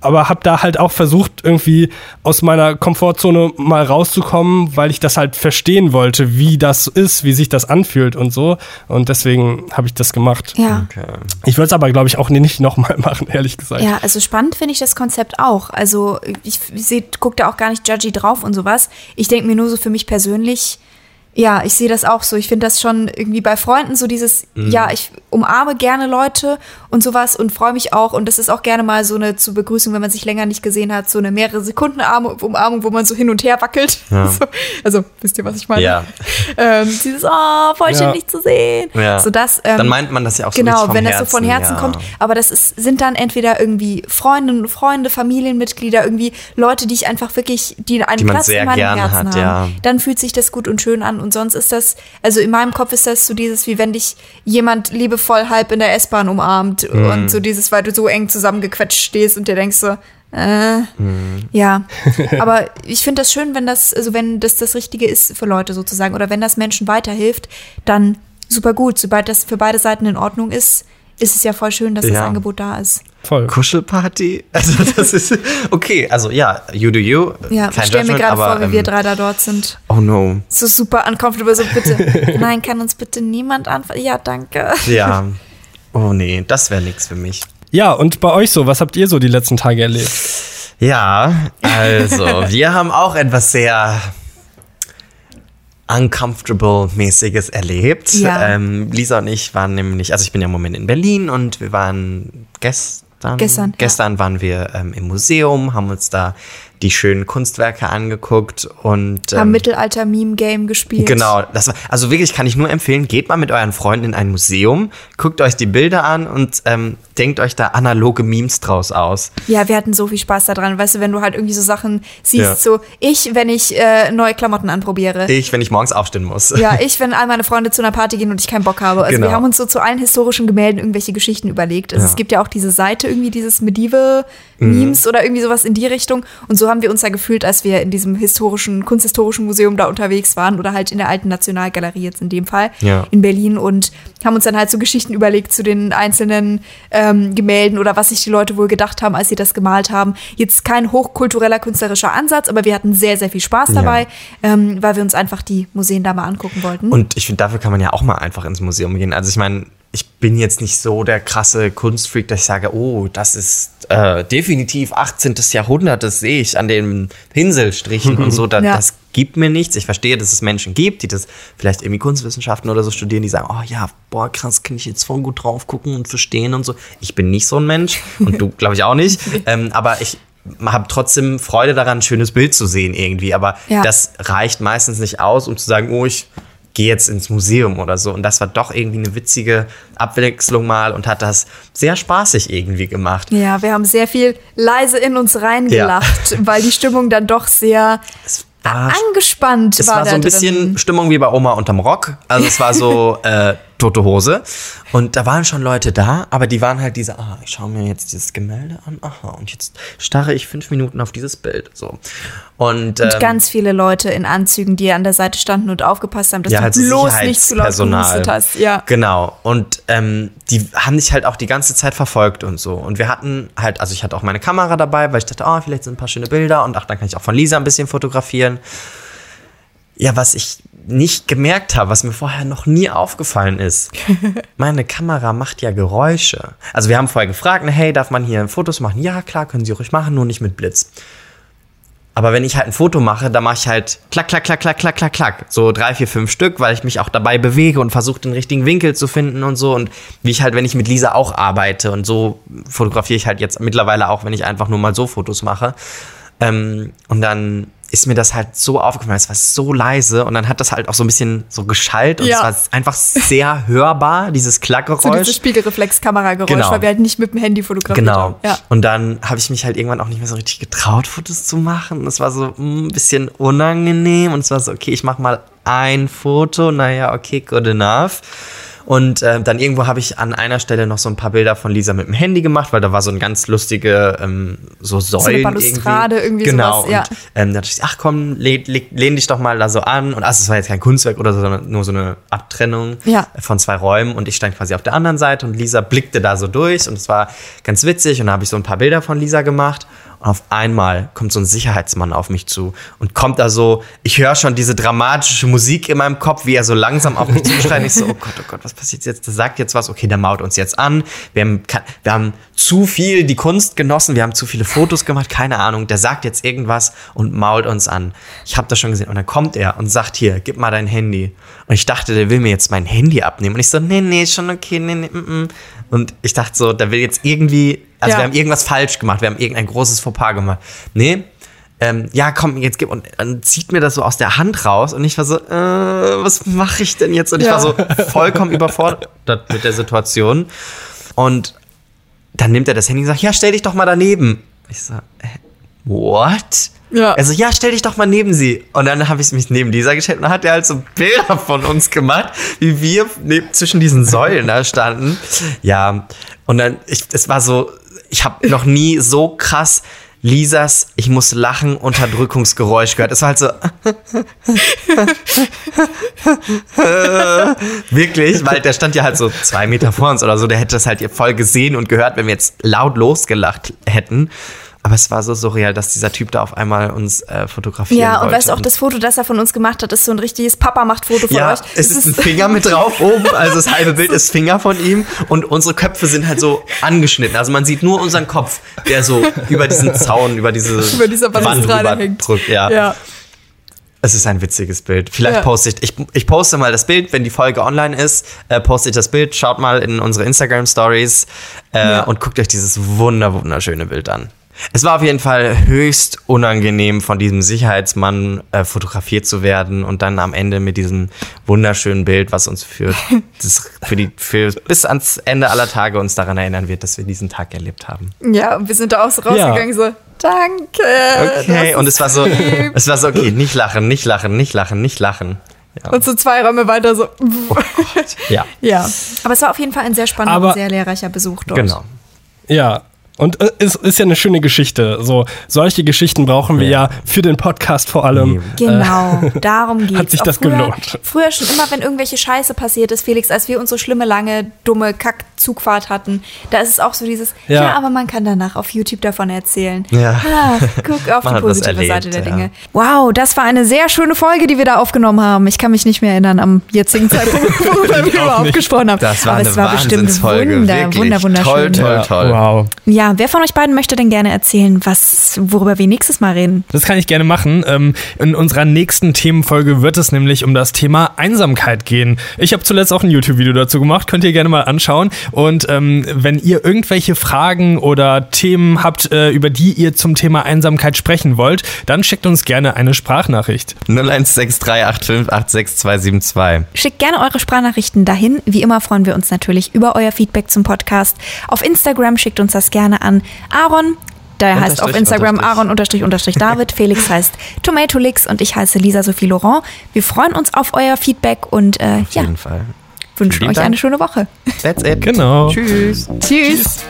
aber habe da halt auch versucht, irgendwie aus meiner Komfortzone mal rauszukommen, weil ich das halt verstehen wollte, wie das ist, wie sich das anfühlt und so. Und deswegen habe ich das gemacht. Ja. Okay. Ich würde es aber, glaube ich, auch nicht nochmal machen, ehrlich gesagt. Ja, also spannend finde ich das Konzept auch. Also ich, ich gucke da auch gar nicht judgy drauf und sowas. Ich denke mir nur so für mich persönlich, ja, ich sehe das auch so. Ich finde das schon irgendwie bei Freunden so dieses, ja, ich umarme gerne Leute und sowas und freue mich auch. Und das ist auch gerne mal so eine zur Begrüßung, wenn man sich länger nicht gesehen hat, so eine mehrere Sekunden Umarmung, wo man so hin und her wackelt. So, also, wisst ihr, was ich meine? Ja. Ähm, dieses, oh, voll schön, Ja. dich zu sehen. Ja. So das, ähm, Dann meint man das ja auch so Genau, wenn das Herzen, so von Herzen ja. kommt. Aber das ist, sind dann entweder irgendwie Freundinnen und Freunde, Familienmitglieder, irgendwie Leute, die ich einfach wirklich, die einen Die Platz in meinem Herzen hat, haben. ja. Dann fühlt sich das gut und schön an. Und sonst ist das, also in meinem Kopf ist das so dieses, wie wenn dich jemand liebevoll halb in der S-Bahn umarmt Mhm. und so dieses, weil du so eng zusammengequetscht stehst und dir denkst so, äh, Mhm. ja. Aber ich finde das schön, wenn das, also wenn das das Richtige ist für Leute sozusagen oder wenn das Menschen weiterhilft, dann super gut. Sobald das für beide Seiten in Ordnung ist, ist es ja voll schön, dass das Ja. Angebot da ist. Voll. Kuschelparty? Also das ist okay, also ja, you do you. Ja, Kein ich stelle mir gerade vor, wie wir ähm, drei da dort sind. Oh no. So super uncomfortable, so bitte. Nein, kann uns bitte niemand anfangen? Ja, danke. Ja. Oh nee, das wäre nichts für mich. Ja, und bei euch so, was habt ihr so die letzten Tage erlebt? Ja, also, wir haben auch etwas sehr uncomfortable-mäßiges erlebt. Ja. Ähm, Lisa und ich waren nämlich, also ich bin ja im Moment in Berlin und wir waren gestern, Gestern, ja. gestern waren wir ähm, im Museum, haben uns da die schönen Kunstwerke angeguckt und Haben ähm, Mittelalter-Meme-Game gespielt. Genau, das war, also wirklich kann ich nur empfehlen, geht mal mit euren Freunden in ein Museum, guckt euch die Bilder an und ähm, denkt euch da analoge Memes draus aus. Ja, wir hatten so viel Spaß daran. Weißt du, wenn du halt irgendwie so Sachen siehst, Ja. so ich, wenn ich äh, neue Klamotten anprobiere. Ich, wenn ich morgens aufstehen muss. Ja, ich, wenn all meine Freunde zu einer Party gehen und ich keinen Bock habe. Also Genau. wir haben uns so zu allen historischen Gemälden irgendwelche Ja. Geschichten Mhm. überlegt. Also es gibt ja auch diese Seite irgendwie dieses Medieval Memes oder irgendwie sowas in die Richtung. Und so so haben wir uns ja gefühlt, als wir in diesem historischen, kunsthistorischen Museum da unterwegs waren oder halt in der alten Nationalgalerie jetzt in dem Fall Ja. in Berlin und haben uns dann halt so Geschichten überlegt zu den einzelnen ähm, Gemälden oder was sich die Leute wohl gedacht haben, als sie das gemalt haben. Jetzt kein hochkultureller künstlerischer Ansatz, aber wir hatten sehr, sehr viel Spaß dabei, ähm, weil wir uns einfach die Museen da mal angucken wollten. Und ich finde, dafür kann man ja auch mal einfach ins Museum gehen. Also ich meine, ich bin jetzt nicht so der krasse Kunstfreak, dass ich sage, oh, das ist äh, definitiv 18. Jahrhundert, das sehe ich an den Pinselstrichen und so. Da, Ja. Das gibt mir nichts. Ich verstehe, dass es Menschen gibt, die das vielleicht irgendwie Kunstwissenschaften oder so studieren, die sagen, oh ja, boah, krass, kann ich jetzt voll gut drauf gucken und verstehen und so. Ich bin nicht so ein Mensch und du, glaube ich, auch nicht. ähm, aber ich habe trotzdem Freude daran, ein schönes Bild zu sehen irgendwie. Aber Ja. das reicht meistens nicht aus, um zu sagen, oh, ich gehe jetzt ins Museum oder so. Und das war doch irgendwie eine witzige Abwechslung mal und hat das sehr spaßig irgendwie gemacht. Ja, wir haben sehr viel leise in uns reingelacht, weil die Stimmung dann doch sehr war, angespannt es war. war so ein bisschen drin. Stimmung wie bei Oma unterm Rock. Also es war so äh, tote Hose. Und da waren schon Leute da, aber die waren halt diese, ah, ich schaue mir jetzt dieses Gemälde an, aha, und jetzt starre ich fünf Minuten auf dieses Bild. So. Und, Und ähm, ganz viele Leute in Anzügen, die an der Seite standen und aufgepasst haben, dass ja, du halt so bloß nicht zu laut gehustet hast. Ja. Genau. Und ähm, die haben dich halt auch die ganze Zeit verfolgt und so. Und wir hatten halt, also ich hatte auch meine Kamera dabei, weil ich dachte, oh, vielleicht sind ein paar schöne Bilder und ach, dann kann ich auch von Lisa ein bisschen fotografieren. Ja, was ich nicht gemerkt habe, was mir vorher noch nie aufgefallen ist, meine Kamera macht ja Geräusche. Also wir haben vorher gefragt, na, hey, darf man hier Fotos machen? Ja, klar, können Sie ruhig machen, nur nicht mit Blitz. Aber wenn ich halt ein Foto mache, dann mache ich halt klack, klack, klack, klack, klack, klack, klack. So drei, vier, fünf Stück, weil ich mich auch dabei bewege und versuche, den richtigen Winkel zu finden und so. Und wie ich halt, wenn ich mit Lisa auch arbeite und so fotografiere ich halt jetzt mittlerweile auch, wenn ich einfach nur mal so Fotos mache. Ähm, und dann ist mir das halt so aufgefallen, es war so leise und dann hat das halt auch so ein bisschen so geschallt und Ja. es war einfach sehr hörbar, dieses So Klackgeräusch. dieses Spiegelreflex-Kamerageräusch, Genau. weil wir halt nicht mit dem Handy fotografiert Genau. haben. Ja. Und dann habe ich mich halt irgendwann auch nicht mehr so richtig getraut, Fotos zu machen. Das war so mm, ein bisschen unangenehm. Und es war so, okay, ich mache mal ein Foto. Naja, okay, good enough. Und äh, dann irgendwo habe ich an einer Stelle noch so ein paar Bilder von Lisa mit dem Handy gemacht, weil da war so ein ganz lustige ähm, so Säulen Balustrade, irgendwie genau. sowas, ja. Und ähm, da dachte ich, ach komm, lehn, lehn, lehn dich doch mal da so an. Und also es war jetzt kein Kunstwerk oder so, sondern nur so eine Abtrennung Ja. von zwei Räumen. Und ich stand quasi auf der anderen Seite und Lisa blickte da so durch. Und es war ganz witzig. Und da habe ich so ein paar Bilder von Lisa gemacht. Und auf einmal kommt so ein Sicherheitsmann auf mich zu und kommt da so, ich höre schon diese dramatische Musik in meinem Kopf, wie er so langsam auf mich zuschreit. Ich so, oh Gott, oh Gott, was passiert jetzt? Der sagt jetzt was, okay, der maut uns jetzt an. Wir haben, wir haben zu viel die Kunst genossen, wir haben zu viele Fotos gemacht, keine Ahnung. Der sagt jetzt irgendwas und mault uns an. Ich habe das schon gesehen. Und dann kommt er und sagt, hier, gib mal dein Handy. Und ich dachte, der will mir jetzt mein Handy abnehmen. Und ich so, nee, nee, schon okay, nee, nee, mm, mm. Und ich dachte so, der will jetzt irgendwie, also Ja. wir haben irgendwas falsch gemacht, wir haben irgendein großes Fauxpas gemacht. Nee, ähm, ja, komm, jetzt gib. Und dann zieht mir das so aus der Hand raus und ich war so, äh, was mache ich denn jetzt? Und ich Ja. war so vollkommen überfordert mit der Situation. Und dann nimmt er das Handy und sagt, ja, stell dich doch mal daneben. Ich so, what? Ja. Also, ja, stell dich doch mal neben sie. Und dann habe ich mich neben Lisa gestellt und dann hat er halt so Bilder von uns gemacht, wie wir neben, zwischen diesen Säulen da standen. Ja, und dann, ich, es war so, ich habe noch nie so krass Lisas, ich muss lachen, Unterdrückungsgeräusch gehört. Es war halt so, wirklich, weil der stand ja halt so zwei Meter vor uns oder so, der hätte das halt voll gesehen und gehört, wenn wir jetzt laut losgelacht hätten. Aber es war so surreal, dass dieser Typ da auf einmal uns äh, fotografieren Ja, und wollte. weißt du, auch das Foto, das er von uns gemacht hat, ist so ein richtiges Papa-macht-Foto von ja, euch. es ist ein Finger mit drauf oben, also das halbe Bild ist Finger von ihm und unsere Köpfe sind halt so angeschnitten. Also man sieht nur unseren Kopf, der so über diesen Zaun, über diese Über dieser Wand rüber hängt. drückt. Ja. ja. Es ist ein witziges Bild. Vielleicht Ja. poste ich, ich, ich poste mal das Bild, wenn die Folge online ist, äh, poste ich das Bild, schaut mal in unsere Instagram Stories äh, und guckt euch dieses wunder wunderschöne Bild an. Es war auf jeden Fall höchst unangenehm, von diesem Sicherheitsmann äh, fotografiert zu werden und dann am Ende mit diesem wunderschönen Bild, was uns für, das, für die für bis ans Ende aller Tage uns daran erinnern wird, dass wir diesen Tag erlebt haben. Ja, und wir sind da auch so rausgegangen, so, danke. Okay, und es war so, lieb. es war so okay, nicht lachen, nicht lachen, nicht lachen, nicht lachen. Ja. Und so zwei Räume weiter so. ja. Ja. Aber es war auf jeden Fall ein sehr spannender Aber- und sehr lehrreicher Besuch dort. Genau. Ja, Und äh, es ist ja eine schöne Geschichte. So, solche Geschichten brauchen wir ja, ja für den Podcast vor allem. Genau, äh, darum geht's. Hat sich das früher, gelohnt. Früher schon immer, wenn irgendwelche Scheiße passiert ist, Felix, als wir unsere schlimme, lange, dumme Kack-Zugfahrt hatten, da ist es auch so dieses, ja. ja. aber man kann danach auf YouTube davon erzählen. Ja. Ah, guck auf die positive erlebt, Seite der ja. Dinge. Wow, das war eine sehr schöne Folge, die wir da aufgenommen haben. Ich kann mich nicht mehr erinnern am jetzigen Zeitpunkt, worüber wir überhaupt gesprochen haben. Das war aber eine es war bestimmt wunder, wunder, wunderschön. Toll, toll, toll. Wow. Ja, wer von euch beiden möchte denn gerne erzählen, was, worüber wir nächstes Mal reden? Das kann ich gerne machen. Ähm, in unserer nächsten Themenfolge wird es nämlich um das Thema Einsamkeit gehen. Ich habe zuletzt auch ein YouTube-Video dazu gemacht, könnt ihr gerne mal anschauen. Und ähm, wenn ihr irgendwelche Fragen oder Themen habt, äh, über die ihr zum Thema Einsamkeit sprechen wollt, dann schickt uns gerne eine Sprachnachricht. 01638586272. Schickt gerne eure Sprachnachrichten dahin. Wie immer freuen wir uns natürlich über euer Feedback zum Podcast. Auf Instagram schickt uns das gerne an Aaron. Der heißt auf Instagram Aaron unterstrich unterstrich David. Felix heißt Tomatolix und ich heiße Lisa Sophie Laurent. Wir freuen uns auf euer Feedback und äh, auf ja, jeden Fall wünschen euch Dank. eine schöne Woche. That's it. Genau. Tschüss. Tschüss. Tschüss.